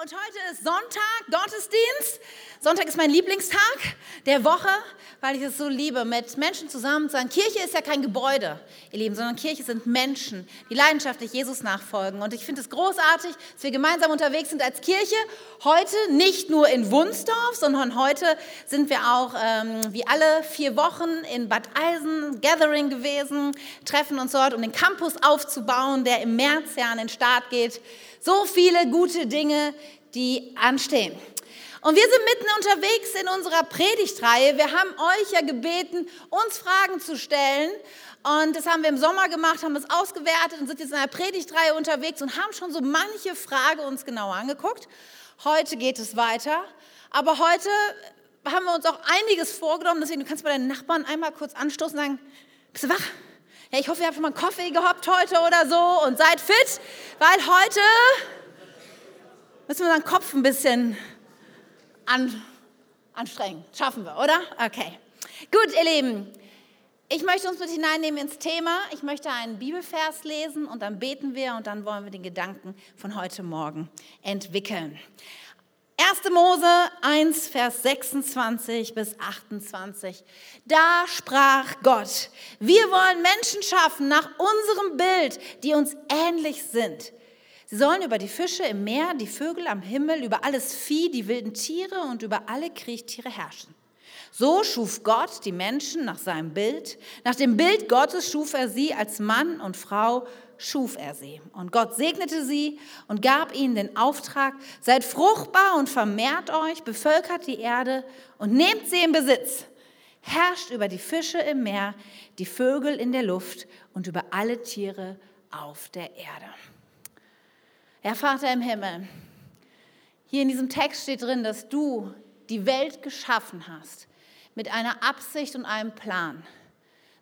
Und heute ist Sonntag, Gottesdienst. Sonntag ist mein Lieblingstag der Woche, weil ich es so liebe, mit Menschen zusammen zu sein. Kirche ist ja kein Gebäude, ihr Lieben, sondern Kirche sind Menschen, die leidenschaftlich Jesus nachfolgen. Und ich finde es großartig, dass wir gemeinsam unterwegs sind als Kirche. Heute nicht nur in Wunsdorf, sondern heute sind wir auch ähm, wie alle vier Wochen in Bad Eisen, Gathering gewesen, treffen uns dort, um den Campus aufzubauen, der im März ja an den Start geht. So viele gute Dinge, die anstehen. Und wir sind mitten unterwegs in unserer Predigtreihe. Wir haben euch ja gebeten, uns Fragen zu stellen. Und das haben wir im Sommer gemacht, haben es ausgewertet und sind jetzt in einer Predigtreihe unterwegs und haben schon so manche Frage uns genauer angeguckt. Heute geht es weiter. Aber heute haben wir uns auch einiges vorgenommen. Deswegen, du kannst bei deinen Nachbarn einmal kurz anstoßen und sagen, bist du wach? Ja, ich hoffe, ihr habt schon mal einen Kaffee gehoppt heute oder so und seid fit, weil heute müssen wir unseren Kopf ein bisschen an, anstrengen. Schaffen wir, oder? Okay. Gut, ihr Lieben. Ich möchte uns mit hineinnehmen ins Thema. Ich möchte einen Bibelvers lesen und dann beten wir und dann wollen wir den Gedanken von heute Morgen entwickeln. 1. Mose 1, Vers 26 bis 28. Da sprach Gott, wir wollen Menschen schaffen nach unserem Bild, die uns ähnlich sind. Sie sollen über die Fische im Meer, die Vögel am Himmel, über alles Vieh, die wilden Tiere und über alle Kriechtiere herrschen. So schuf Gott die Menschen nach seinem Bild. Nach dem Bild Gottes schuf er sie als Mann und Frau schuf er sie. Und Gott segnete sie und gab ihnen den Auftrag, seid fruchtbar und vermehrt euch, bevölkert die Erde und nehmt sie in Besitz. Herrscht über die Fische im Meer, die Vögel in der Luft und über alle Tiere auf der Erde. Herr Vater im Himmel, hier in diesem Text steht drin, dass du die Welt geschaffen hast mit einer Absicht und einem Plan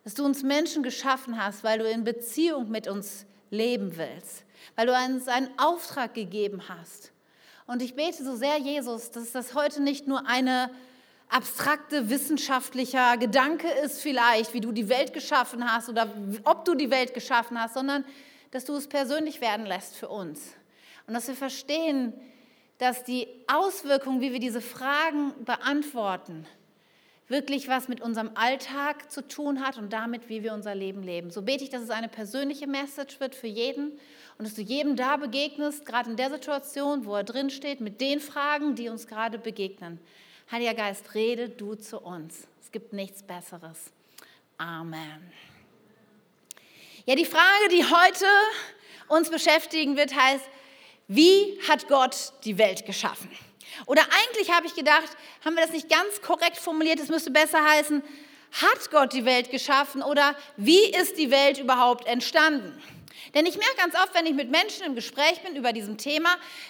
dass du uns Menschen geschaffen hast, weil du in Beziehung mit uns leben willst, weil du uns einen Auftrag gegeben hast. Und ich bete so sehr, Jesus, dass das heute nicht nur eine abstrakte wissenschaftlicher Gedanke ist vielleicht, wie du die Welt geschaffen hast oder ob du die Welt geschaffen hast, sondern dass du es persönlich werden lässt für uns. Und dass wir verstehen, dass die Auswirkungen, wie wir diese Fragen beantworten, wirklich was mit unserem Alltag zu tun hat und damit, wie wir unser Leben leben. So bete ich, dass es eine persönliche Message wird für jeden und dass du jedem da begegnest, gerade in der Situation, wo er drin steht, mit den Fragen, die uns gerade begegnen. Heiliger Geist, rede du zu uns. Es gibt nichts Besseres. Amen. Ja, die Frage, die heute uns beschäftigen wird, heißt, wie hat Gott die Welt geschaffen? Oder eigentlich habe ich gedacht, haben wir das nicht ganz korrekt formuliert, es müsste besser heißen, hat Gott die Welt geschaffen oder wie ist die Welt überhaupt entstanden? Denn ich merke ganz oft, wenn ich mit Menschen im Gespräch bin über diesem Thema,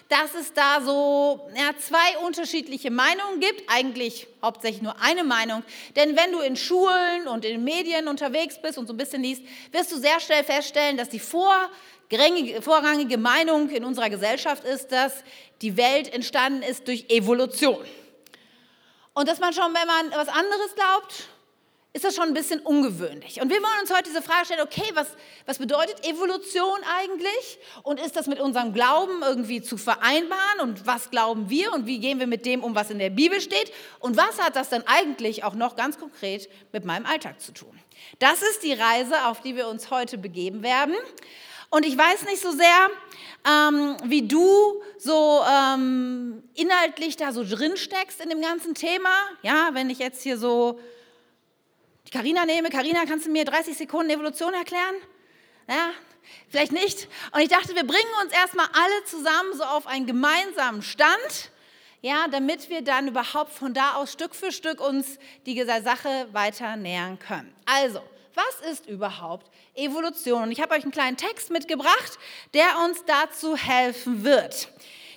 dass es da so ja, zwei unterschiedliche Meinungen gibt. Eigentlich hauptsächlich nur eine Meinung. Denn wenn du in Schulen und in Medien unterwegs bist und so ein bisschen liest, wirst du sehr schnell feststellen, dass die vorrangige Meinung in unserer Gesellschaft ist, dass die Welt entstanden ist durch Evolution. Und dass man schon, wenn man was anderes glaubt, ist das schon ein bisschen ungewöhnlich. Und wir wollen uns heute diese Frage stellen, okay, was, was bedeutet Evolution eigentlich? Und ist das mit unserem Glauben irgendwie zu vereinbaren? Und was glauben wir? Und wie gehen wir mit dem um, was in der Bibel steht? Und was hat das dann eigentlich auch noch ganz konkret mit meinem Alltag zu tun? Das ist die Reise, auf die wir uns heute begeben werden. Und ich weiß nicht so sehr, ähm, wie du so ähm, inhaltlich da so drin steckst in dem ganzen Thema. Ja, wenn ich jetzt hier so die Karina nehme, Karina, kannst du mir 30 Sekunden Evolution erklären? Ja, vielleicht nicht. Und ich dachte, wir bringen uns erstmal alle zusammen so auf einen gemeinsamen Stand, ja, damit wir dann überhaupt von da aus Stück für Stück uns dieser Sache weiter nähern können. Also, was ist überhaupt Evolution? Und ich habe euch einen kleinen Text mitgebracht, der uns dazu helfen wird.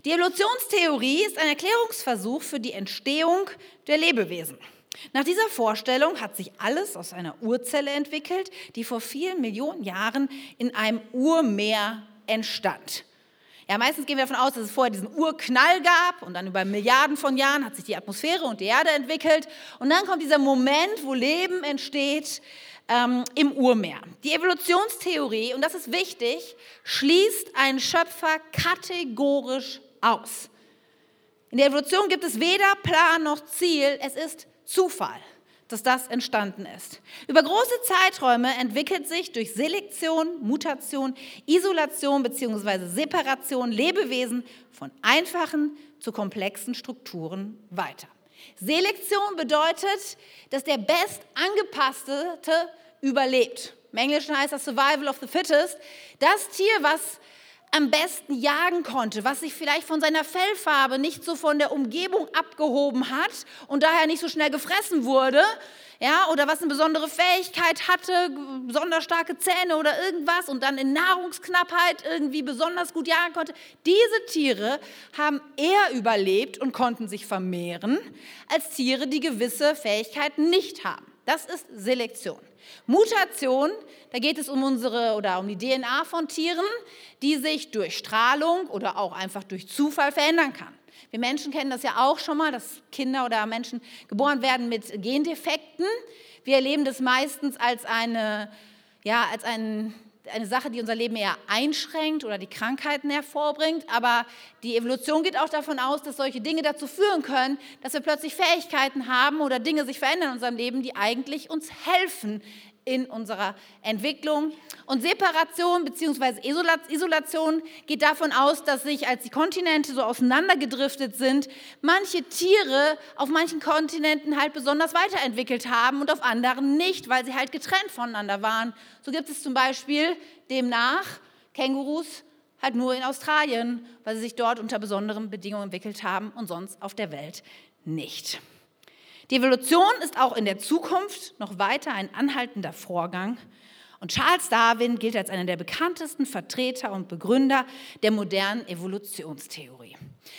Die Evolutionstheorie ist ein Erklärungsversuch für die Entstehung der Lebewesen. Nach dieser Vorstellung hat sich alles aus einer Urzelle entwickelt, die vor vielen Millionen Jahren in einem Urmeer entstand. Ja, meistens gehen wir davon aus, dass es vorher diesen Urknall gab und dann über Milliarden von Jahren hat sich die Atmosphäre und die Erde entwickelt und dann kommt dieser Moment, wo Leben entsteht, ähm, im Urmeer. Die Evolutionstheorie, und das ist wichtig, schließt einen Schöpfer kategorisch aus. In der Evolution gibt es weder Plan noch Ziel, es ist Zufall, dass das entstanden ist. Über große Zeiträume entwickelt sich durch Selektion, Mutation, Isolation bzw. Separation Lebewesen von einfachen zu komplexen Strukturen weiter. Selektion bedeutet, dass der bestangepasste überlebt. Im Englischen heißt das Survival of the Fittest. Das Tier, was am besten jagen konnte, was sich vielleicht von seiner Fellfarbe nicht so von der Umgebung abgehoben hat und daher nicht so schnell gefressen wurde, ja, oder was eine besondere Fähigkeit hatte, besonders starke Zähne oder irgendwas und dann in Nahrungsknappheit irgendwie besonders gut jagen konnte. Diese Tiere haben eher überlebt und konnten sich vermehren als Tiere, die gewisse Fähigkeiten nicht haben. Das ist Selektion. Mutation, da geht es um unsere oder um die DNA von Tieren, die sich durch Strahlung oder auch einfach durch Zufall verändern kann. Wir Menschen kennen das ja auch schon mal, dass Kinder oder Menschen geboren werden mit Gendefekten. Wir erleben das meistens als eine, ja, als ein, eine Sache, die unser Leben eher einschränkt oder die Krankheiten hervorbringt. Aber die Evolution geht auch davon aus, dass solche Dinge dazu führen können, dass wir plötzlich Fähigkeiten haben oder Dinge sich verändern in unserem Leben, die eigentlich uns helfen in unserer Entwicklung. Und Separation bzw. Isolation geht davon aus, dass sich, als die Kontinente so auseinandergedriftet sind, manche Tiere auf manchen Kontinenten halt besonders weiterentwickelt haben und auf anderen nicht, weil sie halt getrennt voneinander waren. So gibt es zum Beispiel demnach Kängurus halt nur in Australien, weil sie sich dort unter besonderen Bedingungen entwickelt haben und sonst auf der Welt nicht. Die Evolution ist auch in der Zukunft noch weiter ein anhaltender Vorgang. Und Charles Darwin gilt als einer der bekanntesten Vertreter und Begründer der modernen Evolutionstheorie.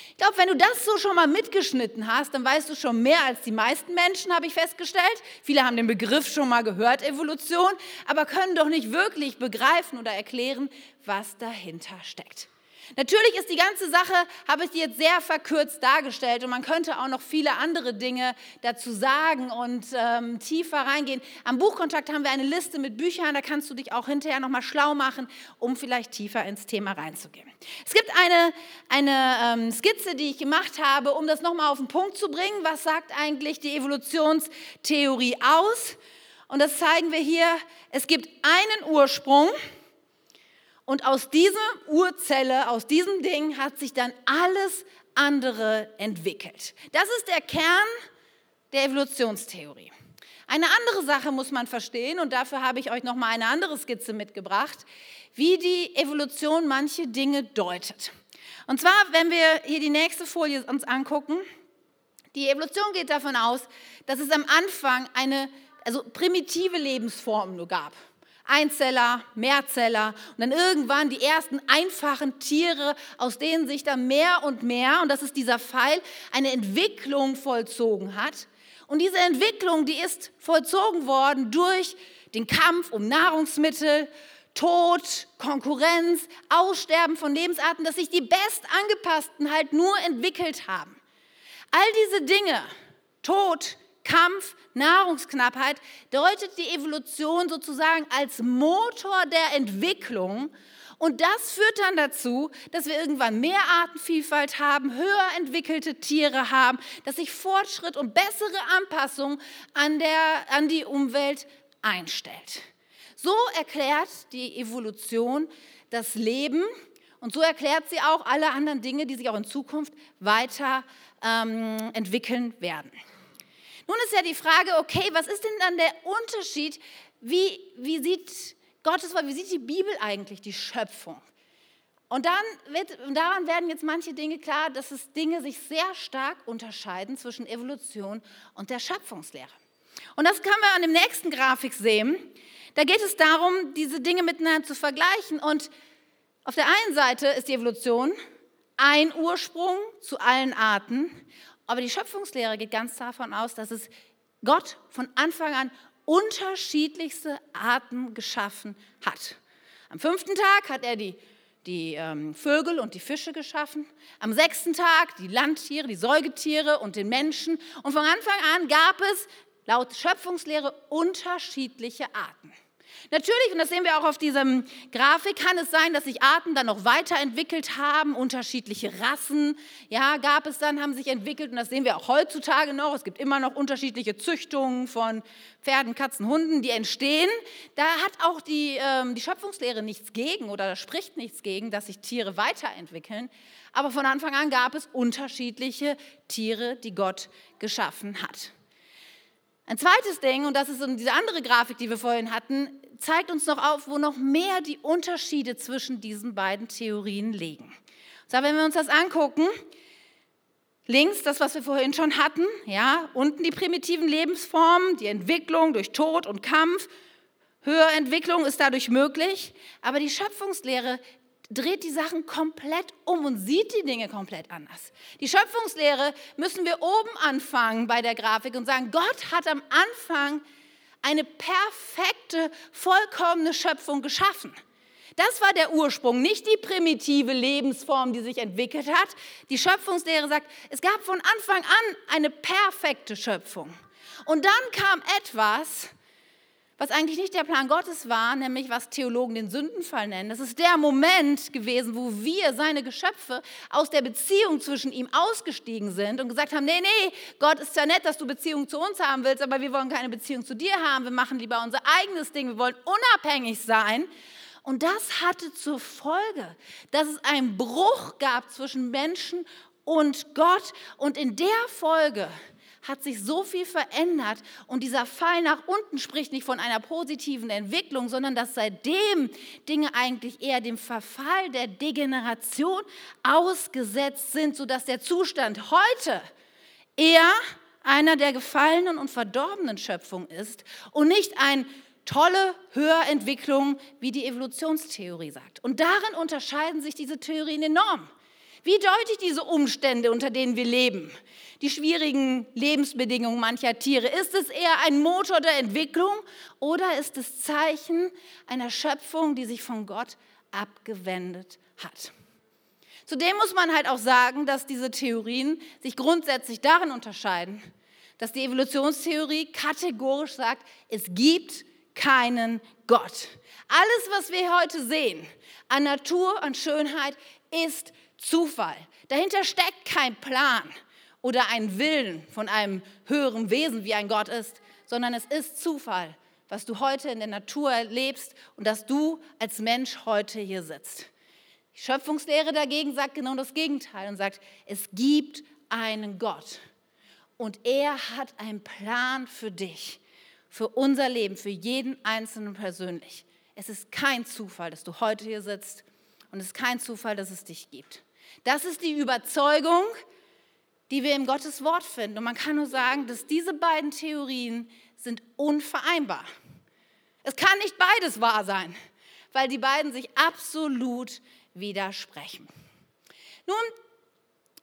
Ich glaube, wenn du das so schon mal mitgeschnitten hast, dann weißt du schon mehr als die meisten Menschen, habe ich festgestellt. Viele haben den Begriff schon mal gehört, Evolution, aber können doch nicht wirklich begreifen oder erklären, was dahinter steckt. Natürlich ist die ganze Sache, habe ich dir jetzt sehr verkürzt dargestellt und man könnte auch noch viele andere Dinge dazu sagen und ähm, tiefer reingehen. Am Buchkontakt haben wir eine Liste mit Büchern, da kannst du dich auch hinterher nochmal schlau machen, um vielleicht tiefer ins Thema reinzugehen. Es gibt eine, eine ähm, Skizze, die ich gemacht habe, um das nochmal auf den Punkt zu bringen. Was sagt eigentlich die Evolutionstheorie aus? Und das zeigen wir hier. Es gibt einen Ursprung, und aus dieser Urzelle, aus diesem Ding hat sich dann alles andere entwickelt. Das ist der Kern der Evolutionstheorie. Eine andere Sache muss man verstehen und dafür habe ich euch noch mal eine andere Skizze mitgebracht, wie die Evolution manche Dinge deutet. Und zwar, wenn wir hier die nächste Folie uns angucken, die Evolution geht davon aus, dass es am Anfang eine also primitive Lebensform nur gab. Einzeller, Mehrzeller und dann irgendwann die ersten einfachen Tiere, aus denen sich dann mehr und mehr, und das ist dieser Pfeil, eine Entwicklung vollzogen hat. Und diese Entwicklung, die ist vollzogen worden durch den Kampf um Nahrungsmittel, Tod, Konkurrenz, Aussterben von Lebensarten, dass sich die bestangepassten halt nur entwickelt haben. All diese Dinge, Tod, Kampf, Nahrungsknappheit deutet die Evolution sozusagen als Motor der Entwicklung. Und das führt dann dazu, dass wir irgendwann mehr Artenvielfalt haben, höher entwickelte Tiere haben, dass sich Fortschritt und bessere Anpassung an, der, an die Umwelt einstellt. So erklärt die Evolution das Leben und so erklärt sie auch alle anderen Dinge, die sich auch in Zukunft weiter ähm, entwickeln werden. Nun ist ja die Frage, okay, was ist denn dann der Unterschied? Wie, wie sieht Gottes Wort, wie sieht die Bibel eigentlich die Schöpfung? Und dann wird, daran werden jetzt manche Dinge klar, dass es Dinge sich sehr stark unterscheiden zwischen Evolution und der Schöpfungslehre. Und das können wir an dem nächsten Grafik sehen. Da geht es darum, diese Dinge miteinander zu vergleichen. Und auf der einen Seite ist die Evolution ein Ursprung zu allen Arten aber die Schöpfungslehre geht ganz davon aus, dass es Gott von Anfang an unterschiedlichste Arten geschaffen hat. Am fünften Tag hat er die, die ähm, Vögel und die Fische geschaffen. Am sechsten Tag die Landtiere, die Säugetiere und den Menschen. Und von Anfang an gab es laut Schöpfungslehre unterschiedliche Arten. Natürlich, und das sehen wir auch auf diesem Grafik, kann es sein, dass sich Arten dann noch weiterentwickelt haben, unterschiedliche Rassen, ja, gab es dann, haben sich entwickelt und das sehen wir auch heutzutage noch. Es gibt immer noch unterschiedliche Züchtungen von Pferden, Katzen, Hunden, die entstehen. Da hat auch die, ähm, die Schöpfungslehre nichts gegen oder spricht nichts gegen, dass sich Tiere weiterentwickeln. Aber von Anfang an gab es unterschiedliche Tiere, die Gott geschaffen hat. Ein zweites Ding, und das ist diese andere Grafik, die wir vorhin hatten, zeigt uns noch auf, wo noch mehr die Unterschiede zwischen diesen beiden Theorien liegen. So, wenn wir uns das angucken, links das, was wir vorhin schon hatten, ja, unten die primitiven Lebensformen, die Entwicklung durch Tod und Kampf, höhere Entwicklung ist dadurch möglich, aber die Schöpfungslehre dreht die Sachen komplett um und sieht die Dinge komplett anders. Die Schöpfungslehre müssen wir oben anfangen bei der Grafik und sagen, Gott hat am Anfang eine perfekte, vollkommene Schöpfung geschaffen. Das war der Ursprung, nicht die primitive Lebensform, die sich entwickelt hat. Die Schöpfungslehre sagt, es gab von Anfang an eine perfekte Schöpfung. Und dann kam etwas, was eigentlich nicht der Plan Gottes war, nämlich was Theologen den Sündenfall nennen. Das ist der Moment gewesen, wo wir, seine Geschöpfe, aus der Beziehung zwischen ihm ausgestiegen sind und gesagt haben, nee, nee, Gott ist ja nett, dass du Beziehung zu uns haben willst, aber wir wollen keine Beziehung zu dir haben, wir machen lieber unser eigenes Ding, wir wollen unabhängig sein. Und das hatte zur Folge, dass es einen Bruch gab zwischen Menschen und Gott. Und in der Folge hat sich so viel verändert und dieser Fall nach unten spricht nicht von einer positiven Entwicklung, sondern dass seitdem Dinge eigentlich eher dem Verfall der Degeneration ausgesetzt sind, sodass der Zustand heute eher einer der gefallenen und verdorbenen Schöpfung ist und nicht ein tolle Höherentwicklung, wie die Evolutionstheorie sagt. Und darin unterscheiden sich diese Theorien enorm. Wie deute ich diese Umstände, unter denen wir leben? Die schwierigen Lebensbedingungen mancher Tiere. Ist es eher ein Motor der Entwicklung oder ist es Zeichen einer Schöpfung, die sich von Gott abgewendet hat? Zudem muss man halt auch sagen, dass diese Theorien sich grundsätzlich darin unterscheiden, dass die Evolutionstheorie kategorisch sagt, es gibt keinen Gott. Alles, was wir heute sehen an Natur, an Schönheit, ist Zufall. Dahinter steckt kein Plan oder ein Willen von einem höheren Wesen, wie ein Gott ist, sondern es ist Zufall, was du heute in der Natur erlebst und dass du als Mensch heute hier sitzt. Die Schöpfungslehre dagegen sagt genau das Gegenteil und sagt, es gibt einen Gott und er hat einen Plan für dich, für unser Leben, für jeden Einzelnen persönlich. Es ist kein Zufall, dass du heute hier sitzt und es ist kein Zufall, dass es dich gibt. Das ist die Überzeugung, die wir im Gottes Wort finden. Und man kann nur sagen, dass diese beiden Theorien sind unvereinbar. Es kann nicht beides wahr sein, weil die beiden sich absolut widersprechen. Nun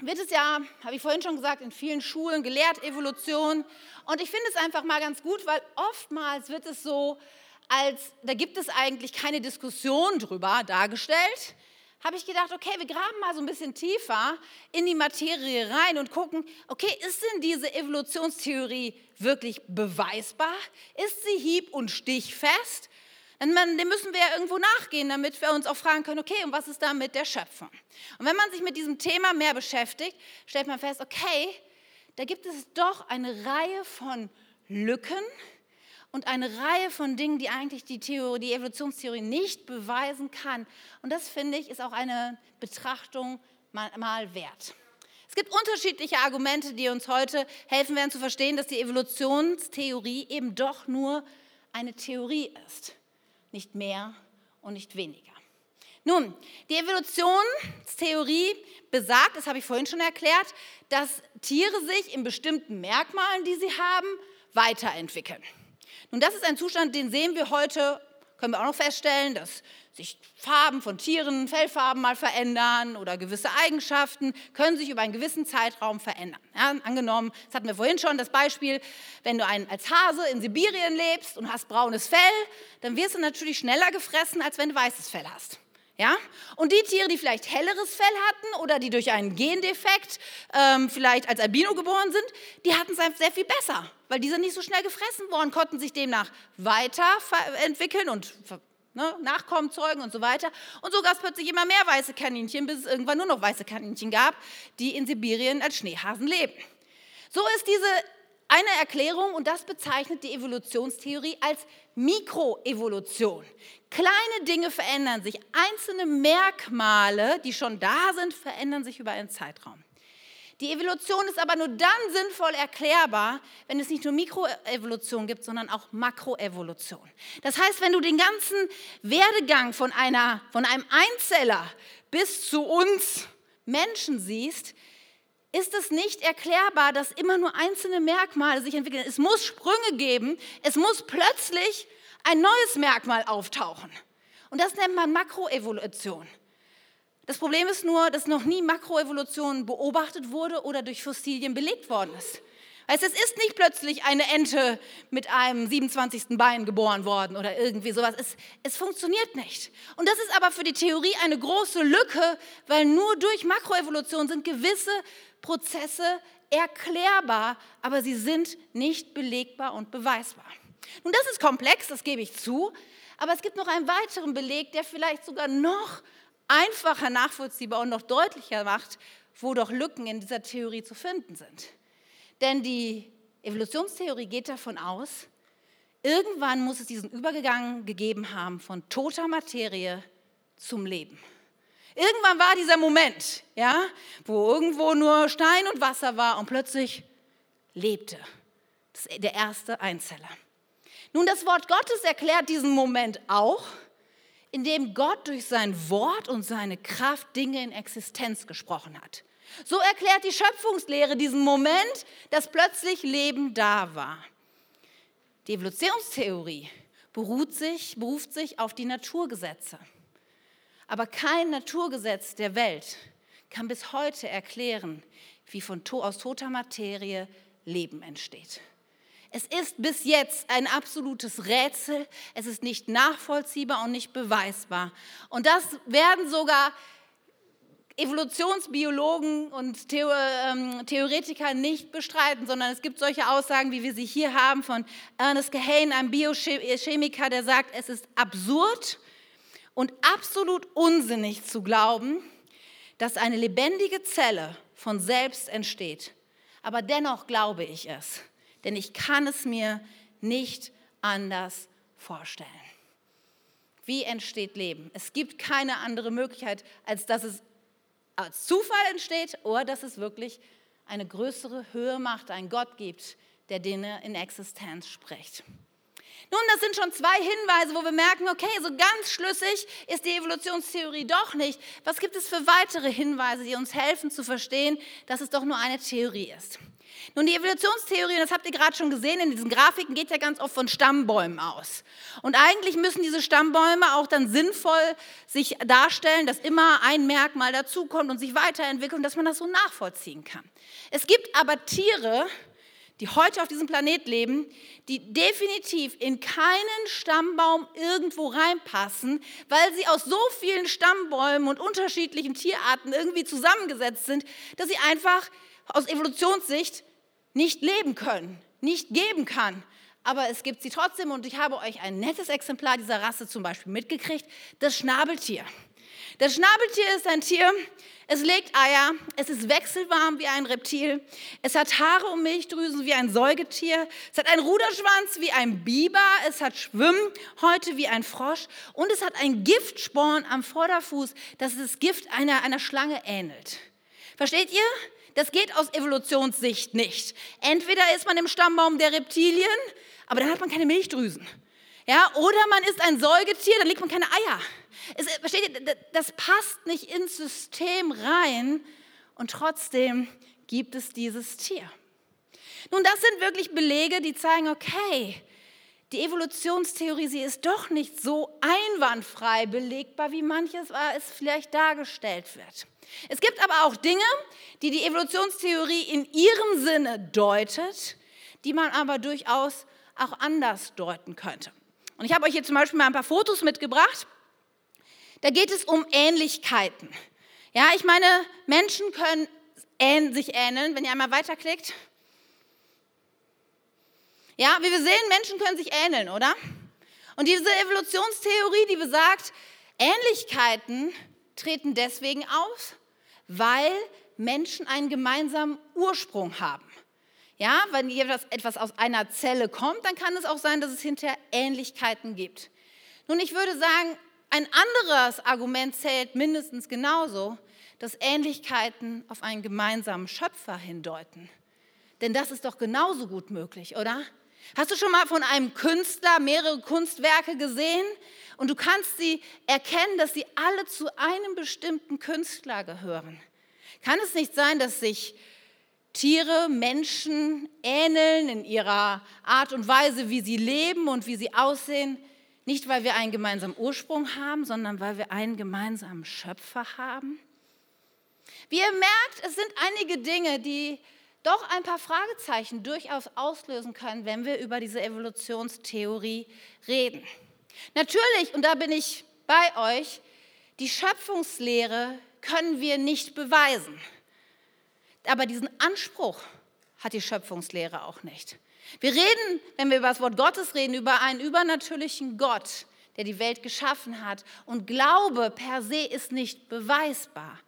wird es ja, habe ich vorhin schon gesagt, in vielen Schulen gelehrt, Evolution. Und ich finde es einfach mal ganz gut, weil oftmals wird es so, als da gibt es eigentlich keine Diskussion drüber dargestellt, habe ich gedacht, okay, wir graben mal so ein bisschen tiefer in die Materie rein und gucken, okay, ist denn diese Evolutionstheorie wirklich beweisbar? Ist sie hieb- und stichfest? Dem müssen wir ja irgendwo nachgehen, damit wir uns auch fragen können, okay, und was ist da mit der Schöpfung? Und wenn man sich mit diesem Thema mehr beschäftigt, stellt man fest, okay, da gibt es doch eine Reihe von Lücken, und eine Reihe von Dingen, die eigentlich die, Theorie, die Evolutionstheorie nicht beweisen kann. Und das finde ich ist auch eine Betrachtung mal, mal wert. Es gibt unterschiedliche Argumente, die uns heute helfen werden zu verstehen, dass die Evolutionstheorie eben doch nur eine Theorie ist, nicht mehr und nicht weniger. Nun, die Evolutionstheorie besagt, das habe ich vorhin schon erklärt, dass Tiere sich in bestimmten Merkmalen, die sie haben, weiterentwickeln. Nun, das ist ein Zustand, den sehen wir heute, können wir auch noch feststellen, dass sich Farben von Tieren, Fellfarben mal verändern oder gewisse Eigenschaften können sich über einen gewissen Zeitraum verändern. Ja, angenommen, das hatten wir vorhin schon, das Beispiel, wenn du ein, als Hase in Sibirien lebst und hast braunes Fell, dann wirst du natürlich schneller gefressen, als wenn du weißes Fell hast. Ja? Und die Tiere, die vielleicht helleres Fell hatten oder die durch einen Gendefekt ähm, vielleicht als Albino geboren sind, die hatten es sehr viel besser, weil die sind nicht so schnell gefressen worden, konnten sich demnach weiterentwickeln und ne, Nachkommen zeugen und so weiter. Und so gab es plötzlich immer mehr weiße Kaninchen, bis es irgendwann nur noch weiße Kaninchen gab, die in Sibirien als Schneehasen leben. So ist diese eine Erklärung und das bezeichnet die Evolutionstheorie als Mikroevolution. Kleine Dinge verändern sich, einzelne Merkmale, die schon da sind, verändern sich über einen Zeitraum. Die Evolution ist aber nur dann sinnvoll erklärbar, wenn es nicht nur Mikroevolution gibt, sondern auch Makroevolution. Das heißt, wenn du den ganzen Werdegang von, einer, von einem Einzeller bis zu uns Menschen siehst, ist es nicht erklärbar, dass immer nur einzelne Merkmale sich entwickeln. Es muss Sprünge geben, es muss plötzlich ein neues Merkmal auftauchen. Und das nennt man Makroevolution. Das Problem ist nur, dass noch nie Makroevolution beobachtet wurde oder durch Fossilien belegt worden ist. Also es ist nicht plötzlich eine Ente mit einem 27. Bein geboren worden oder irgendwie sowas. Es, es funktioniert nicht. Und das ist aber für die Theorie eine große Lücke, weil nur durch Makroevolution sind gewisse Prozesse erklärbar, aber sie sind nicht belegbar und beweisbar. Nun, das ist komplex, das gebe ich zu, aber es gibt noch einen weiteren Beleg, der vielleicht sogar noch einfacher nachvollziehbar und noch deutlicher macht, wo doch Lücken in dieser Theorie zu finden sind. Denn die Evolutionstheorie geht davon aus, irgendwann muss es diesen Übergang gegeben haben von toter Materie zum Leben. Irgendwann war dieser Moment, ja, wo irgendwo nur Stein und Wasser war und plötzlich lebte das, der erste Einzeller. Nun, das Wort Gottes erklärt diesen Moment auch, indem Gott durch sein Wort und seine Kraft Dinge in Existenz gesprochen hat. So erklärt die Schöpfungslehre diesen Moment, dass plötzlich Leben da war. Die Evolutionstheorie beruht sich, beruft sich auf die Naturgesetze. Aber kein Naturgesetz der Welt kann bis heute erklären, wie von, aus toter Materie Leben entsteht. Es ist bis jetzt ein absolutes Rätsel. Es ist nicht nachvollziehbar und nicht beweisbar. Und das werden sogar Evolutionsbiologen und ähm, Theoretiker nicht bestreiten, sondern es gibt solche Aussagen, wie wir sie hier haben von Ernest Gehane, einem Biochemiker, der sagt, es ist absurd und absolut unsinnig zu glauben, dass eine lebendige Zelle von selbst entsteht. Aber dennoch glaube ich es, denn ich kann es mir nicht anders vorstellen. Wie entsteht Leben? Es gibt keine andere Möglichkeit, als dass es als Zufall entsteht oder dass es wirklich eine größere Höhe macht, einen Gott gibt, der Dinge in Existenz spricht. Nun, das sind schon zwei Hinweise, wo wir merken, okay, so ganz schlüssig ist die Evolutionstheorie doch nicht. Was gibt es für weitere Hinweise, die uns helfen zu verstehen, dass es doch nur eine Theorie ist? Nun, die Evolutionstheorie, das habt ihr gerade schon gesehen in diesen Grafiken, geht ja ganz oft von Stammbäumen aus. Und eigentlich müssen diese Stammbäume auch dann sinnvoll sich darstellen, dass immer ein Merkmal dazukommt und sich weiterentwickelt und dass man das so nachvollziehen kann. Es gibt aber Tiere, die heute auf diesem Planet leben, die definitiv in keinen Stammbaum irgendwo reinpassen, weil sie aus so vielen Stammbäumen und unterschiedlichen Tierarten irgendwie zusammengesetzt sind, dass sie einfach aus Evolutionssicht nicht leben können, nicht geben kann. Aber es gibt sie trotzdem und ich habe euch ein nettes Exemplar dieser Rasse zum Beispiel mitgekriegt, das Schnabeltier. Das Schnabeltier ist ein Tier, es legt Eier, es ist wechselwarm wie ein Reptil, es hat Haare und Milchdrüsen wie ein Säugetier, es hat einen Ruderschwanz wie ein Biber, es hat Schwimmhäute wie ein Frosch und es hat ein Giftsporn am Vorderfuß, das das Gift einer, einer Schlange ähnelt. Versteht ihr? Das geht aus Evolutionssicht nicht. Entweder ist man im Stammbaum der Reptilien, aber dann hat man keine Milchdrüsen. Ja, oder man ist ein Säugetier, dann legt man keine Eier. Es, versteht ihr, das passt nicht ins System rein und trotzdem gibt es dieses Tier. Nun, das sind wirklich Belege, die zeigen, okay, die Evolutionstheorie, sie ist doch nicht so einwandfrei belegbar, wie manches es vielleicht dargestellt wird. Es gibt aber auch Dinge, die die Evolutionstheorie in ihrem Sinne deutet, die man aber durchaus auch anders deuten könnte. Und ich habe euch hier zum Beispiel mal ein paar Fotos mitgebracht. Da geht es um Ähnlichkeiten. Ja, ich meine, Menschen können sich ähneln, wenn ihr einmal weiterklickt. Ja, wie wir sehen, Menschen können sich ähneln, oder? Und diese Evolutionstheorie, die besagt, Ähnlichkeiten treten deswegen auf, weil Menschen einen gemeinsamen Ursprung haben. Ja, wenn etwas aus einer Zelle kommt, dann kann es auch sein, dass es hinterher Ähnlichkeiten gibt. Nun, ich würde sagen, ein anderes Argument zählt mindestens genauso, dass Ähnlichkeiten auf einen gemeinsamen Schöpfer hindeuten. Denn das ist doch genauso gut möglich, oder? Hast du schon mal von einem Künstler mehrere Kunstwerke gesehen und du kannst sie erkennen, dass sie alle zu einem bestimmten Künstler gehören? Kann es nicht sein, dass sich Tiere Menschen ähneln in ihrer Art und Weise, wie sie leben und wie sie aussehen? Nicht, weil wir einen gemeinsamen Ursprung haben, sondern weil wir einen gemeinsamen Schöpfer haben? Wie ihr merkt, es sind einige Dinge, die doch ein paar Fragezeichen durchaus auslösen können, wenn wir über diese Evolutionstheorie reden. Natürlich, und da bin ich bei euch, die Schöpfungslehre können wir nicht beweisen. Aber diesen Anspruch hat die Schöpfungslehre auch nicht. Wir reden, wenn wir über das Wort Gottes reden, über einen übernatürlichen Gott, der die Welt geschaffen hat. Und Glaube per se ist nicht beweisbar.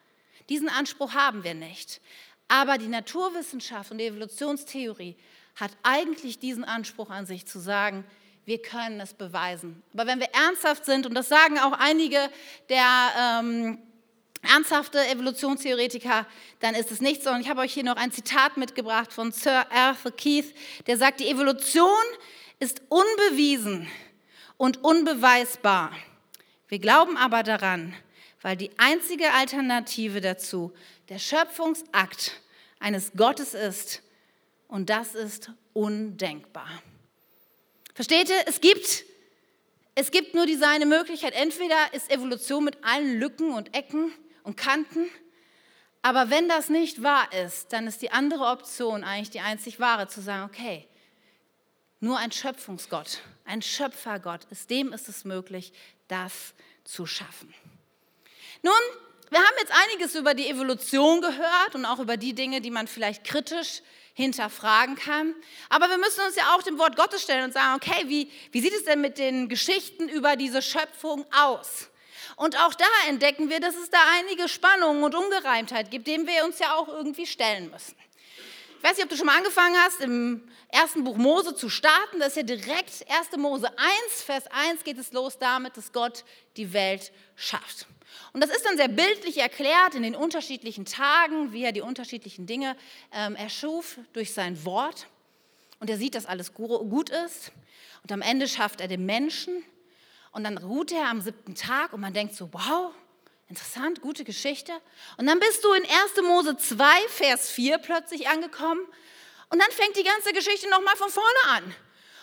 Diesen Anspruch haben wir nicht. Aber die Naturwissenschaft und die Evolutionstheorie hat eigentlich diesen Anspruch an sich zu sagen, wir können es beweisen. Aber wenn wir ernsthaft sind, und das sagen auch einige der ähm, ernsthafte Evolutionstheoretiker, dann ist es nicht so. Und ich habe euch hier noch ein Zitat mitgebracht von Sir Arthur Keith, der sagt, die Evolution ist unbewiesen und unbeweisbar. Wir glauben aber daran, weil die einzige Alternative dazu der Schöpfungsakt eines Gottes ist. Und das ist undenkbar. Versteht ihr? Es gibt, es gibt nur diese eine Möglichkeit. Entweder ist Evolution mit allen Lücken und Ecken und Kanten. Aber wenn das nicht wahr ist, dann ist die andere Option eigentlich die einzig wahre, zu sagen, okay, nur ein Schöpfungsgott, ein Schöpfergott, ist dem ist es möglich, das zu schaffen. Nun, wir haben jetzt einiges über die Evolution gehört und auch über die Dinge, die man vielleicht kritisch hinterfragen kann. Aber wir müssen uns ja auch dem Wort Gottes stellen und sagen, okay, wie, wie sieht es denn mit den Geschichten über diese Schöpfung aus? Und auch da entdecken wir, dass es da einige Spannungen und Ungereimtheit gibt, denen wir uns ja auch irgendwie stellen müssen. Ich weiß nicht, ob du schon mal angefangen hast, im ersten Buch Mose zu starten. Das ist ja direkt 1. Mose 1, Vers 1 geht es los damit, dass Gott die Welt schafft. Und das ist dann sehr bildlich erklärt in den unterschiedlichen Tagen, wie er die unterschiedlichen Dinge ähm, erschuf durch sein Wort. Und er sieht, dass alles gut ist. Und am Ende schafft er den Menschen und dann ruht er am siebten Tag und man denkt so, wow, interessant, gute Geschichte. Und dann bist du in 1. Mose 2, Vers 4 plötzlich angekommen und dann fängt die ganze Geschichte nochmal von vorne an.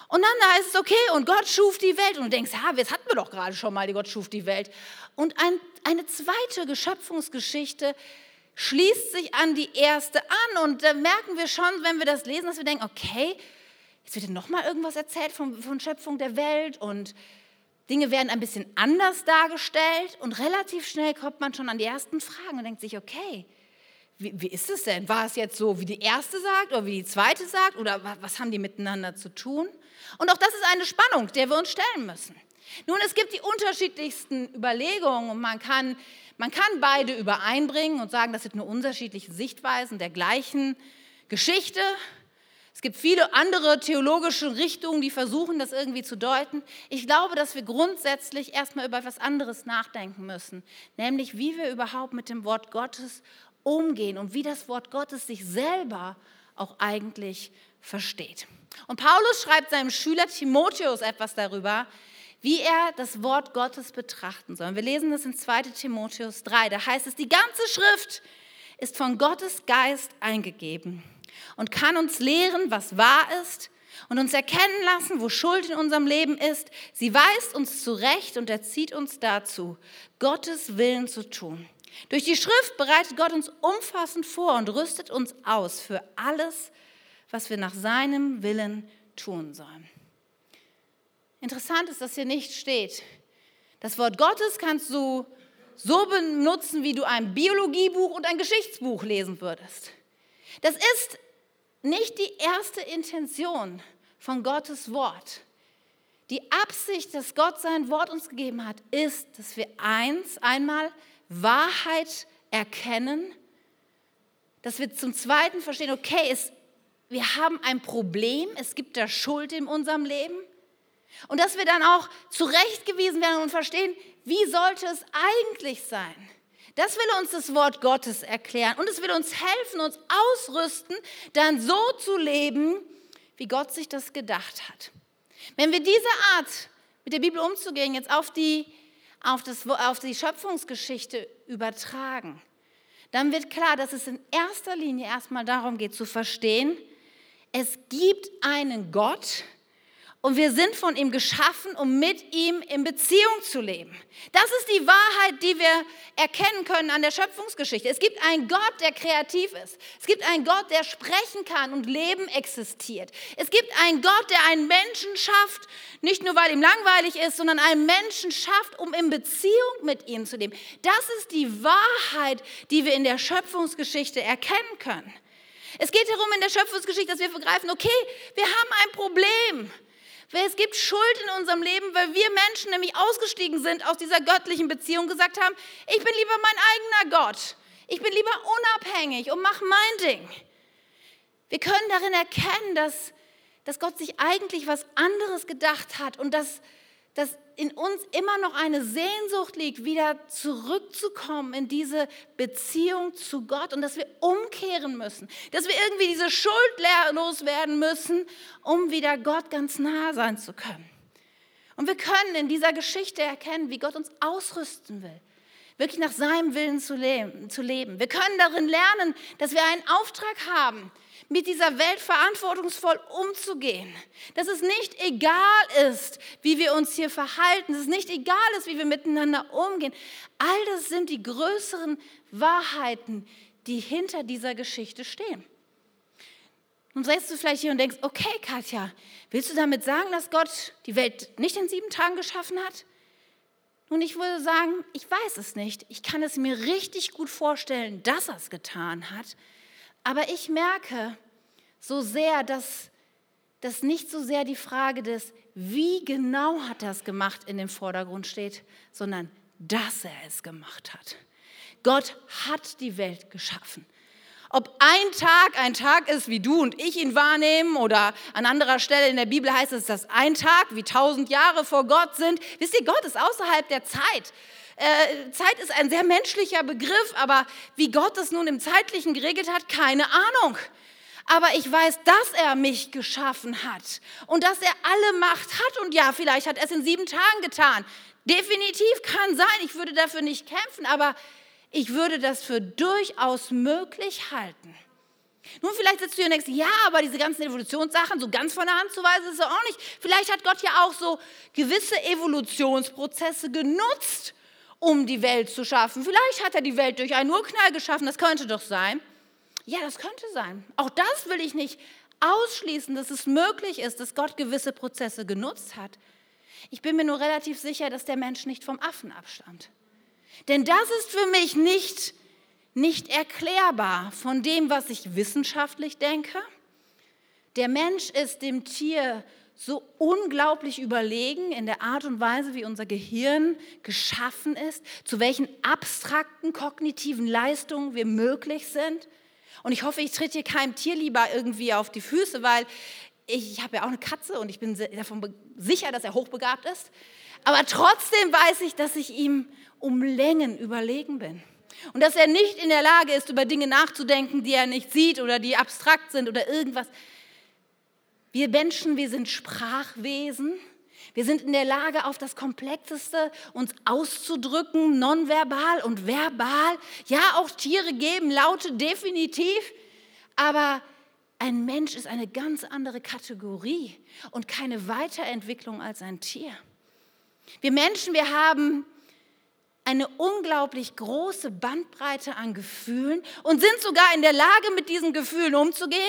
Und dann heißt es, okay, und Gott schuf die Welt. Und du denkst, ja, jetzt hatten wir doch gerade schon mal, die Gott schuf die Welt. Und ein, eine zweite Geschöpfungsgeschichte schließt sich an die erste an. Und da merken wir schon, wenn wir das lesen, dass wir denken, okay, jetzt wird nochmal irgendwas erzählt von, von Schöpfung der Welt und Dinge werden ein bisschen anders dargestellt und relativ schnell kommt man schon an die ersten Fragen und denkt sich, okay, wie, wie ist es denn? War es jetzt so, wie die erste sagt oder wie die zweite sagt oder was haben die miteinander zu tun? Und auch das ist eine Spannung, der wir uns stellen müssen. Nun, es gibt die unterschiedlichsten Überlegungen und man kann, man kann beide übereinbringen und sagen, das sind nur unterschiedliche Sichtweisen der gleichen Geschichte es gibt viele andere theologische Richtungen, die versuchen, das irgendwie zu deuten. Ich glaube, dass wir grundsätzlich erstmal über etwas anderes nachdenken müssen, nämlich wie wir überhaupt mit dem Wort Gottes umgehen und wie das Wort Gottes sich selber auch eigentlich versteht. Und Paulus schreibt seinem Schüler Timotheus etwas darüber, wie er das Wort Gottes betrachten soll. Wir lesen das in 2 Timotheus 3. Da heißt es, die ganze Schrift ist von Gottes Geist eingegeben und kann uns lehren, was wahr ist und uns erkennen lassen, wo Schuld in unserem Leben ist. Sie weist uns zurecht und erzieht uns dazu, Gottes Willen zu tun. Durch die Schrift bereitet Gott uns umfassend vor und rüstet uns aus für alles, was wir nach seinem Willen tun sollen. Interessant ist, dass hier nicht steht, das Wort Gottes kannst du so benutzen, wie du ein Biologiebuch und ein Geschichtsbuch lesen würdest. Das ist nicht die erste Intention von Gottes Wort. Die Absicht, dass Gott sein Wort uns gegeben hat, ist, dass wir eins, einmal Wahrheit erkennen, dass wir zum Zweiten verstehen, okay, es, wir haben ein Problem, es gibt da Schuld in unserem Leben und dass wir dann auch zurechtgewiesen werden und verstehen, wie sollte es eigentlich sein. Das will uns das Wort Gottes erklären und es will uns helfen, uns ausrüsten, dann so zu leben, wie Gott sich das gedacht hat. Wenn wir diese Art, mit der Bibel umzugehen, jetzt auf die, auf, das, auf die Schöpfungsgeschichte übertragen, dann wird klar, dass es in erster Linie erstmal darum geht zu verstehen, es gibt einen Gott, und wir sind von ihm geschaffen, um mit ihm in Beziehung zu leben. Das ist die Wahrheit, die wir erkennen können an der Schöpfungsgeschichte. Es gibt einen Gott, der kreativ ist. Es gibt einen Gott, der sprechen kann und Leben existiert. Es gibt einen Gott, der einen Menschen schafft, nicht nur weil ihm langweilig ist, sondern einen Menschen schafft, um in Beziehung mit ihm zu leben. Das ist die Wahrheit, die wir in der Schöpfungsgeschichte erkennen können. Es geht darum in der Schöpfungsgeschichte, dass wir begreifen, okay, wir haben ein Problem. Es gibt Schuld in unserem Leben, weil wir Menschen nämlich ausgestiegen sind aus dieser göttlichen Beziehung, gesagt haben, ich bin lieber mein eigener Gott. Ich bin lieber unabhängig und mache mein Ding. Wir können darin erkennen, dass, dass Gott sich eigentlich was anderes gedacht hat und dass dass in uns immer noch eine Sehnsucht liegt, wieder zurückzukommen in diese Beziehung zu Gott und dass wir umkehren müssen, dass wir irgendwie diese Schuld loswerden müssen, um wieder Gott ganz nah sein zu können. Und wir können in dieser Geschichte erkennen, wie Gott uns ausrüsten will, wirklich nach seinem Willen zu leben. Wir können darin lernen, dass wir einen Auftrag haben, mit dieser Welt verantwortungsvoll umzugehen. Dass es nicht egal ist, wie wir uns hier verhalten, dass es nicht egal ist, wie wir miteinander umgehen. All das sind die größeren Wahrheiten, die hinter dieser Geschichte stehen. Nun sitzt du vielleicht hier und denkst, okay, Katja, willst du damit sagen, dass Gott die Welt nicht in sieben Tagen geschaffen hat? Nun, ich würde sagen, ich weiß es nicht. Ich kann es mir richtig gut vorstellen, dass er es getan hat. Aber ich merke so sehr, dass das nicht so sehr die Frage des, wie genau hat er es gemacht, in den Vordergrund steht, sondern dass er es gemacht hat. Gott hat die Welt geschaffen. Ob ein Tag ein Tag ist, wie du und ich ihn wahrnehmen, oder an anderer Stelle in der Bibel heißt es, dass ein Tag wie tausend Jahre vor Gott sind. Wisst ihr, Gott ist außerhalb der Zeit. Äh, Zeit ist ein sehr menschlicher Begriff, aber wie Gott es nun im Zeitlichen geregelt hat, keine Ahnung. Aber ich weiß, dass er mich geschaffen hat und dass er alle Macht hat. Und ja, vielleicht hat er es in sieben Tagen getan. Definitiv kann sein. Ich würde dafür nicht kämpfen, aber ich würde das für durchaus möglich halten. Nun, vielleicht sitzt du hier und denkst, ja, aber diese ganzen Evolutionssachen, so ganz von der Hand zu weisen, ist es auch nicht. Vielleicht hat Gott ja auch so gewisse Evolutionsprozesse genutzt, um die Welt zu schaffen. Vielleicht hat er die Welt durch einen Urknall geschaffen, das könnte doch sein. Ja, das könnte sein. Auch das will ich nicht ausschließen, dass es möglich ist, dass Gott gewisse Prozesse genutzt hat. Ich bin mir nur relativ sicher, dass der Mensch nicht vom Affen abstammt. Denn das ist für mich nicht, nicht erklärbar von dem, was ich wissenschaftlich denke. Der Mensch ist dem Tier so unglaublich überlegen in der Art und Weise, wie unser Gehirn geschaffen ist, zu welchen abstrakten kognitiven Leistungen wir möglich sind. Und ich hoffe, ich trete hier keinem Tier lieber irgendwie auf die Füße, weil ich, ich habe ja auch eine Katze und ich bin davon sicher, dass er hochbegabt ist. Aber trotzdem weiß ich, dass ich ihm um Längen überlegen bin. Und dass er nicht in der Lage ist, über Dinge nachzudenken, die er nicht sieht oder die abstrakt sind oder irgendwas. Wir Menschen, wir sind Sprachwesen. Wir sind in der Lage, auf das Komplexeste uns auszudrücken, nonverbal und verbal. Ja, auch Tiere geben Laute, definitiv. Aber ein Mensch ist eine ganz andere Kategorie und keine Weiterentwicklung als ein Tier. Wir Menschen, wir haben eine unglaublich große Bandbreite an Gefühlen und sind sogar in der Lage, mit diesen Gefühlen umzugehen.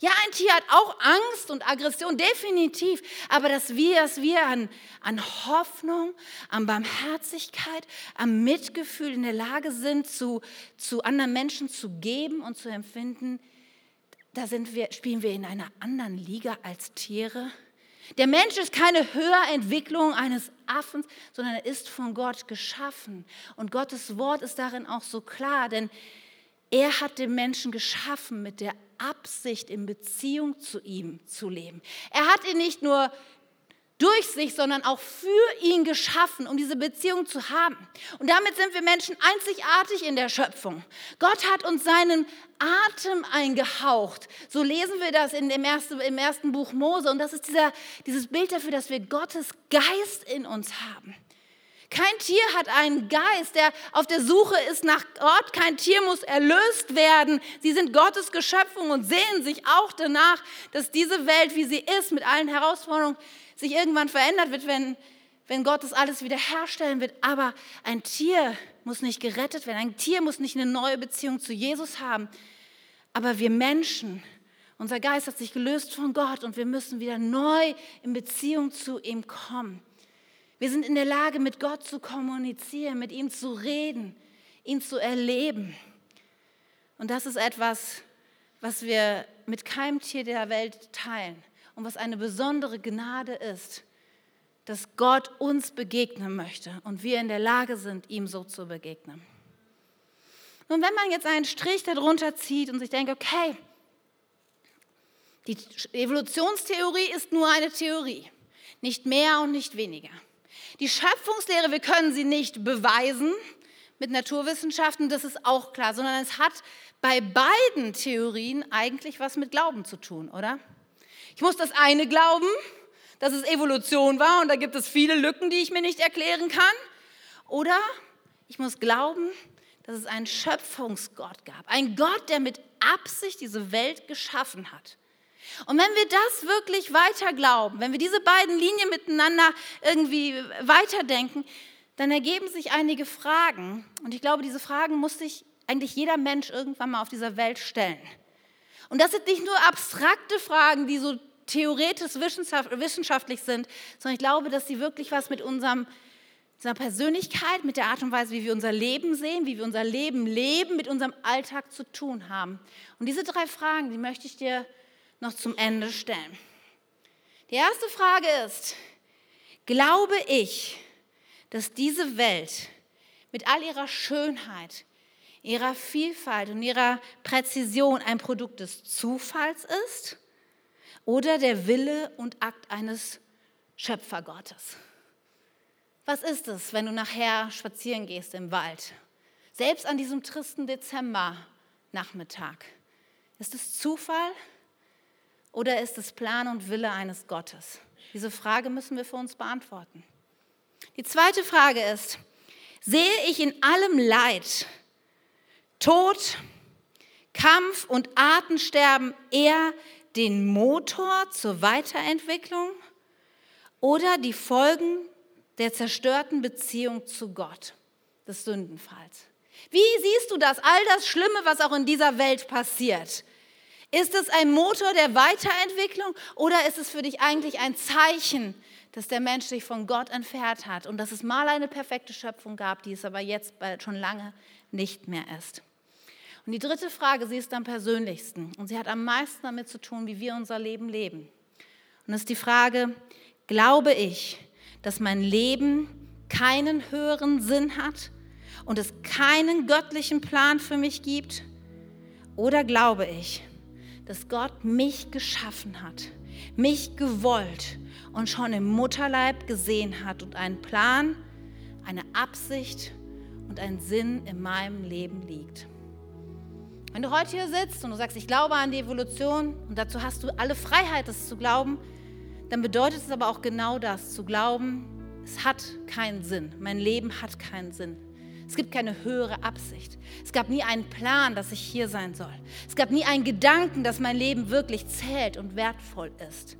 Ja, ein Tier hat auch Angst und Aggression, definitiv. Aber dass wir, dass wir an, an Hoffnung, an Barmherzigkeit, am Mitgefühl in der Lage sind, zu, zu anderen Menschen zu geben und zu empfinden, da wir, spielen wir in einer anderen Liga als Tiere. Der Mensch ist keine Höherentwicklung eines Affens, sondern er ist von Gott geschaffen. Und Gottes Wort ist darin auch so klar, denn er hat den Menschen geschaffen mit der Absicht, in Beziehung zu ihm zu leben. Er hat ihn nicht nur durch sich, sondern auch für ihn geschaffen, um diese Beziehung zu haben. Und damit sind wir Menschen einzigartig in der Schöpfung. Gott hat uns seinen Atem eingehaucht. So lesen wir das in dem ersten, im ersten Buch Mose. Und das ist dieser, dieses Bild dafür, dass wir Gottes Geist in uns haben. Kein Tier hat einen Geist, der auf der Suche ist nach Gott. Kein Tier muss erlöst werden. Sie sind Gottes Geschöpfung und sehen sich auch danach, dass diese Welt, wie sie ist, mit allen Herausforderungen, sich irgendwann verändert wird, wenn, wenn Gott das alles wiederherstellen wird. Aber ein Tier muss nicht gerettet werden. Ein Tier muss nicht eine neue Beziehung zu Jesus haben. Aber wir Menschen, unser Geist hat sich gelöst von Gott und wir müssen wieder neu in Beziehung zu ihm kommen. Wir sind in der Lage, mit Gott zu kommunizieren, mit ihm zu reden, ihn zu erleben. Und das ist etwas, was wir mit keinem Tier der Welt teilen und was eine besondere Gnade ist, dass Gott uns begegnen möchte und wir in der Lage sind, ihm so zu begegnen. Nun, wenn man jetzt einen Strich darunter zieht und sich denkt, okay, die Evolutionstheorie ist nur eine Theorie, nicht mehr und nicht weniger. Die Schöpfungslehre, wir können sie nicht beweisen mit Naturwissenschaften, das ist auch klar, sondern es hat bei beiden Theorien eigentlich was mit Glauben zu tun, oder? Ich muss das eine glauben, dass es Evolution war und da gibt es viele Lücken, die ich mir nicht erklären kann. Oder ich muss glauben, dass es einen Schöpfungsgott gab. Ein Gott, der mit Absicht diese Welt geschaffen hat. Und wenn wir das wirklich weiter glauben, wenn wir diese beiden Linien miteinander irgendwie weiterdenken, dann ergeben sich einige Fragen. Und ich glaube, diese Fragen muss sich eigentlich jeder Mensch irgendwann mal auf dieser Welt stellen. Und das sind nicht nur abstrakte Fragen, die so theoretisch wissenschaftlich sind, sondern ich glaube, dass sie wirklich was mit unserem, unserer Persönlichkeit, mit der Art und Weise, wie wir unser Leben sehen, wie wir unser Leben leben, mit unserem Alltag zu tun haben. Und diese drei Fragen, die möchte ich dir noch zum Ende stellen. Die erste Frage ist, glaube ich, dass diese Welt mit all ihrer Schönheit, ihrer Vielfalt und ihrer Präzision ein Produkt des Zufalls ist oder der Wille und Akt eines Schöpfergottes. Was ist es, wenn du nachher spazieren gehst im Wald? Selbst an diesem tristen Dezembernachmittag. Ist es Zufall oder ist es Plan und Wille eines Gottes? Diese Frage müssen wir für uns beantworten. Die zweite Frage ist, sehe ich in allem Leid, Tod, Kampf und Artensterben eher den Motor zur Weiterentwicklung oder die Folgen der zerstörten Beziehung zu Gott, des Sündenfalls? Wie siehst du das, all das Schlimme, was auch in dieser Welt passiert? Ist es ein Motor der Weiterentwicklung oder ist es für dich eigentlich ein Zeichen, dass der Mensch sich von Gott entfernt hat und dass es mal eine perfekte Schöpfung gab, die es aber jetzt schon lange nicht mehr ist? Und die dritte Frage, sie ist am persönlichsten und sie hat am meisten damit zu tun, wie wir unser Leben leben. Und das ist die Frage, glaube ich, dass mein Leben keinen höheren Sinn hat und es keinen göttlichen Plan für mich gibt? Oder glaube ich, dass Gott mich geschaffen hat, mich gewollt und schon im Mutterleib gesehen hat und einen Plan, eine Absicht und ein Sinn in meinem Leben liegt? Wenn du heute hier sitzt und du sagst, ich glaube an die Evolution und dazu hast du alle Freiheit, das zu glauben, dann bedeutet es aber auch genau das, zu glauben, es hat keinen Sinn, mein Leben hat keinen Sinn. Es gibt keine höhere Absicht. Es gab nie einen Plan, dass ich hier sein soll. Es gab nie einen Gedanken, dass mein Leben wirklich zählt und wertvoll ist.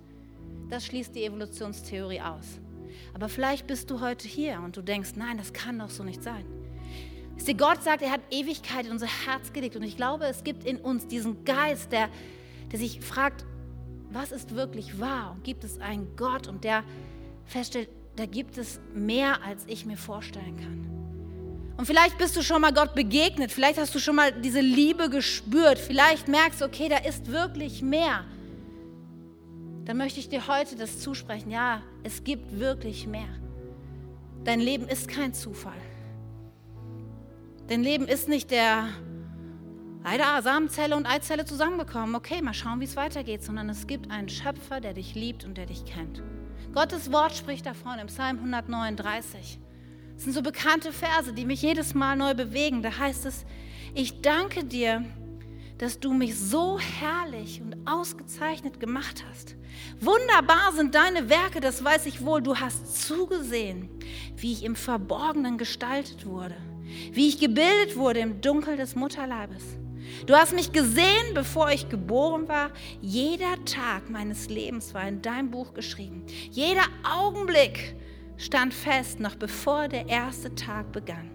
Das schließt die Evolutionstheorie aus. Aber vielleicht bist du heute hier und du denkst, nein, das kann doch so nicht sein. Ihr, Gott sagt, er hat Ewigkeit in unser Herz gelegt. Und ich glaube, es gibt in uns diesen Geist, der, der sich fragt, was ist wirklich wahr? Und gibt es einen Gott und der feststellt, da gibt es mehr, als ich mir vorstellen kann. Und vielleicht bist du schon mal Gott begegnet, vielleicht hast du schon mal diese Liebe gespürt, vielleicht merkst du, okay, da ist wirklich mehr. Dann möchte ich dir heute das zusprechen, ja, es gibt wirklich mehr. Dein Leben ist kein Zufall. Dein Leben ist nicht der leider Samenzelle und Eizelle zusammengekommen. Okay, mal schauen, wie es weitergeht, sondern es gibt einen Schöpfer, der dich liebt und der dich kennt. Gottes Wort spricht davon im Psalm 139. Das sind so bekannte Verse, die mich jedes Mal neu bewegen. Da heißt es, ich danke dir, dass du mich so herrlich und ausgezeichnet gemacht hast. Wunderbar sind deine Werke, das weiß ich wohl. Du hast zugesehen, wie ich im Verborgenen gestaltet wurde, wie ich gebildet wurde im Dunkel des Mutterleibes. Du hast mich gesehen, bevor ich geboren war. Jeder Tag meines Lebens war in deinem Buch geschrieben. Jeder Augenblick stand fest, noch bevor der erste Tag begann.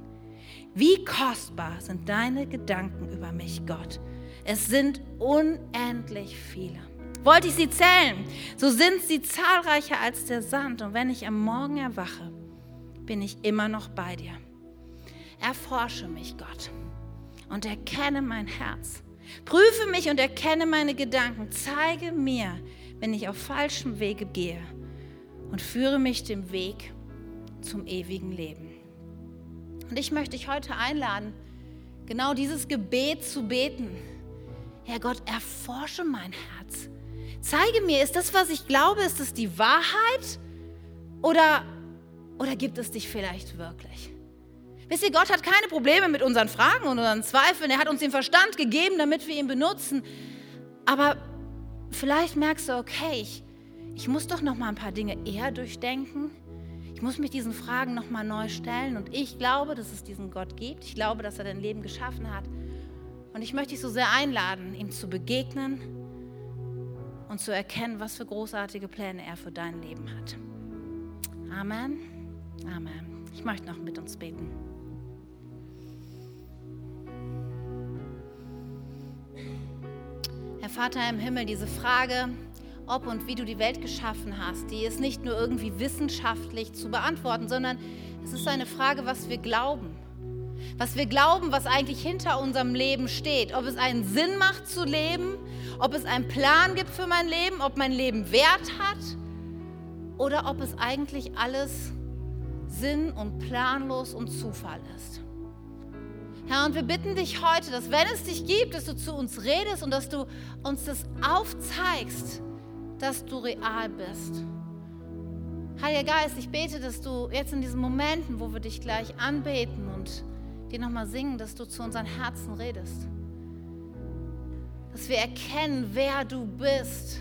Wie kostbar sind deine Gedanken über mich, Gott. Es sind unendlich viele. Wollte ich sie zählen, so sind sie zahlreicher als der Sand. Und wenn ich am Morgen erwache, bin ich immer noch bei dir. Erforsche mich, Gott, und erkenne mein Herz. Prüfe mich und erkenne meine Gedanken. Zeige mir, wenn ich auf falschem Wege gehe und führe mich dem Weg zum ewigen Leben. Und ich möchte dich heute einladen, genau dieses Gebet zu beten. Herr Gott, erforsche mein Herz. Zeige mir, ist das, was ich glaube, ist es die Wahrheit? Oder, oder gibt es dich vielleicht wirklich? Wisst ihr, Gott hat keine Probleme mit unseren Fragen und unseren Zweifeln. Er hat uns den Verstand gegeben, damit wir ihn benutzen. Aber vielleicht merkst du, okay, ich, ich muss doch noch mal ein paar Dinge eher durchdenken. Ich muss mich diesen Fragen noch mal neu stellen. Und ich glaube, dass es diesen Gott gibt. Ich glaube, dass er dein Leben geschaffen hat. Und ich möchte dich so sehr einladen, ihm zu begegnen und zu erkennen, was für großartige Pläne er für dein Leben hat. Amen. Amen. Ich möchte noch mit uns beten. Vater im Himmel, diese Frage, ob und wie du die Welt geschaffen hast, die ist nicht nur irgendwie wissenschaftlich zu beantworten, sondern es ist eine Frage, was wir glauben. Was wir glauben, was eigentlich hinter unserem Leben steht. Ob es einen Sinn macht zu leben, ob es einen Plan gibt für mein Leben, ob mein Leben Wert hat oder ob es eigentlich alles sinn- und planlos und Zufall ist. Herr, und wir bitten dich heute, dass wenn es dich gibt, dass du zu uns redest und dass du uns das aufzeigst, dass du real bist. Heiliger Geist, ich bete, dass du jetzt in diesen Momenten, wo wir dich gleich anbeten und dir nochmal singen, dass du zu unseren Herzen redest. Dass wir erkennen, wer du bist.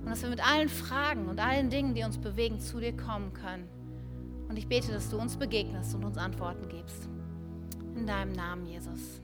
Und dass wir mit allen Fragen und allen Dingen, die uns bewegen, zu dir kommen können. Und ich bete, dass du uns begegnest und uns Antworten gibst. In deinem Namen, Jesus.